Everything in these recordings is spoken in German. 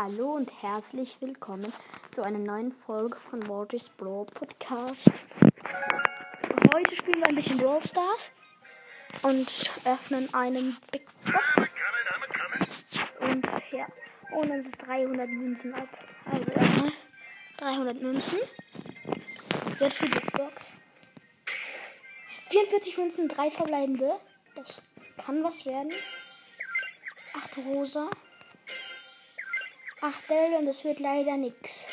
Hallo und herzlich willkommen zu einer neuen Folge von Mortis Brawl Podcast. Heute spielen wir ein bisschen Brawl Stars und öffnen einen Big Box. Und ja, holen uns 300 Münzen ab. Also erstmal 300 Münzen. Jetzt die Big Box. 44 Münzen, 3 verbleibende. Das kann was werden. 8 rosa. 8 Bell und es wird leider nix.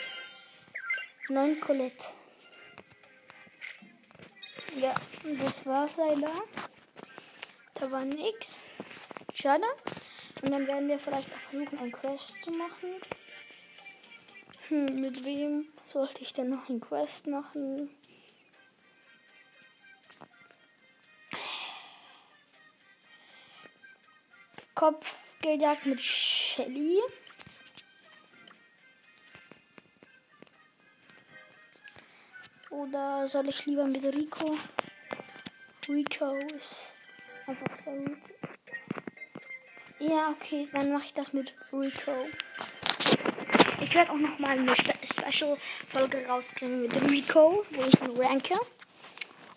9 Colette. Ja, das war's leider. Da war nix. Schade. Und dann werden wir vielleicht auch versuchen, ein Quest zu machen. Hm, mit wem sollte ich denn noch ein Quest machen? Kopfgeldjagd mit Shelly. Oder soll ich lieber mit Rico? Rico ist einfach so gut. Ja, okay, dann mache ich das mit Rico. Ich werde auch noch mal eine Spe Special-Folge rausbringen mit Rico, wo ich ihn ranke.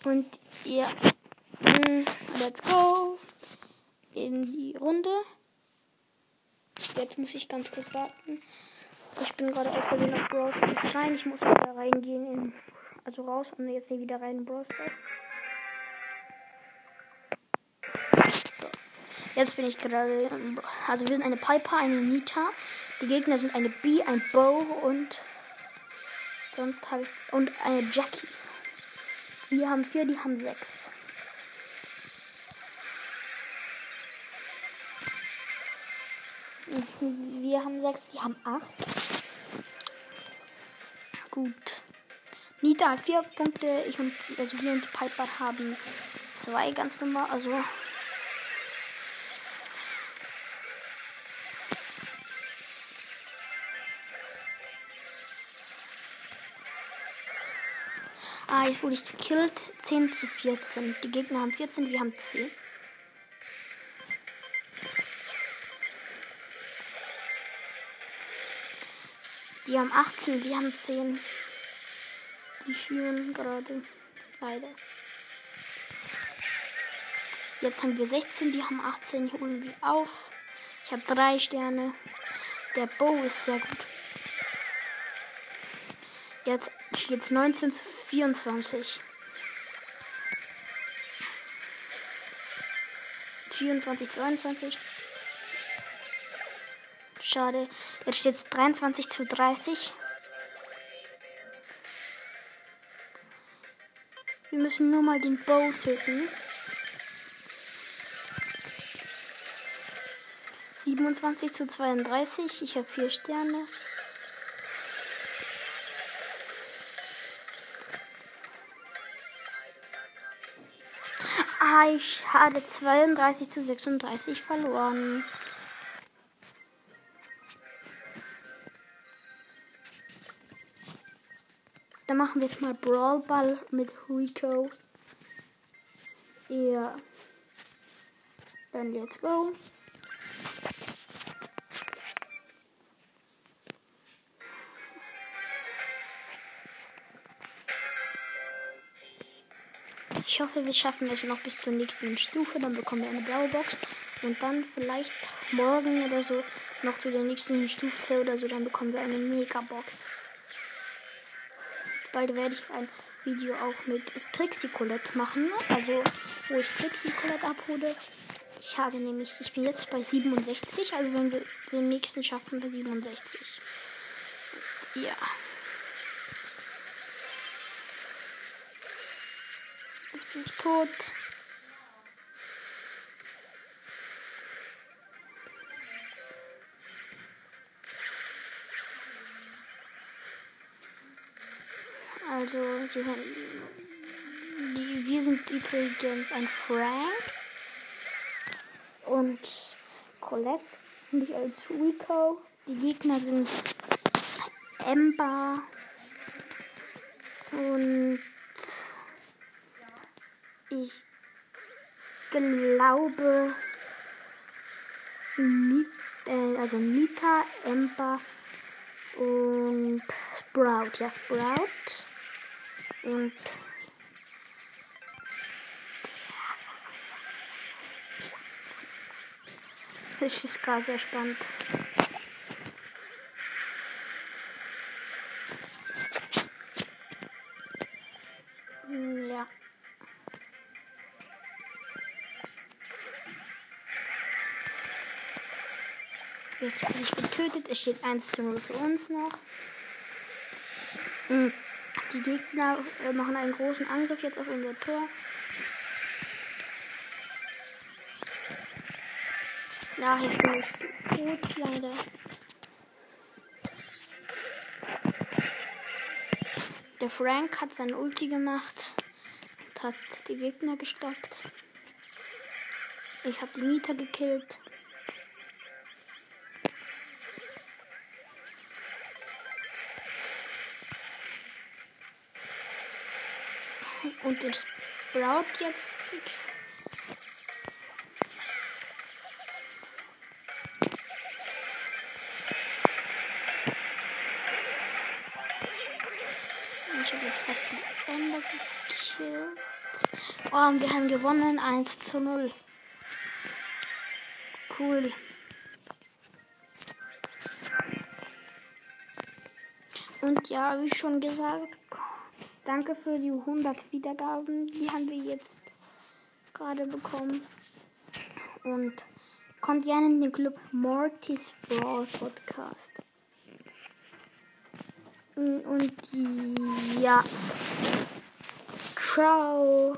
Und ja, mm, let's go in die Runde. Jetzt muss ich ganz kurz warten. Ich bin gerade aus Versehen auf Stars rein. Ich muss wieder reingehen in also raus und jetzt hier wieder rein in Brawl. So. Jetzt bin ich gerade. Also wir sind eine Piper, eine Nita. Die Gegner sind eine B, ein Bow und sonst habe ich. Und eine Jackie. Wir haben vier, die haben sechs. Wir haben sechs, die haben acht. Gut. Nita hat vier Punkte, ich und also wir und die Piper haben zwei ganz normal, also Ah, jetzt wurde ich gekillt. 10 zu 14. Die Gegner haben 14, wir haben 10. Die haben 18, wir haben 10. Die führen gerade. Leider. Jetzt haben wir 16, die haben 18. Die holen wir auf. Ich habe drei Sterne. Der Bow ist sehr gut. Jetzt geht's 19 zu 24. 24, 22. Schade. Jetzt steht es 23 zu 30. Wir müssen nur mal den Bow töten. 27 zu 32. Ich habe vier Sterne. Ah, ich hatte 32 zu 36 verloren. Dann machen wir jetzt mal Brawl Ball mit Rico. Ja. Dann let's go. Ich hoffe, wir schaffen es noch bis zur nächsten Stufe. Dann bekommen wir eine blaue Box. Und dann vielleicht morgen oder so noch zu der nächsten Stufe oder so. Dann bekommen wir eine Mega-Box. Bald werde ich ein Video auch mit Trixie Colette machen. Also, wo ich Trixie Colette abhole. Ich habe nämlich, ich bin jetzt bei 67. Also, wenn wir den nächsten schaffen, bei 67. Ja. Jetzt bin ich tot. Also, sie sind, die, wir sind übrigens ein Frank und Colette, nicht als Rico. Die Gegner sind Ember und ich glaube, äh, also Nita, Ember Und Sprout, ja, Sprout. Und das ist gerade sehr spannend. Hm, Ja. Jetzt bin ich getötet. Es steht 1 zu 0 für uns noch. Mm. Die Gegner äh, machen einen großen Angriff jetzt auf unser Tor. Ja, jetzt bin ich tot, leider. Der Frank hat sein Ulti gemacht und hat die Gegner gestoppt. Ich habe die Nita gekillt. Und den Sprout jetzt. Ich habe jetzt fast die Ende gekillt. Oh, und wir haben gewonnen 1 zu 0. Cool. Und ja, wie schon gesagt, danke für die 100 Wiedergaben. Die haben wir jetzt gerade bekommen. Und kommt gerne in den Club Mortis Brawl Podcast. Und die, ja. Ciao.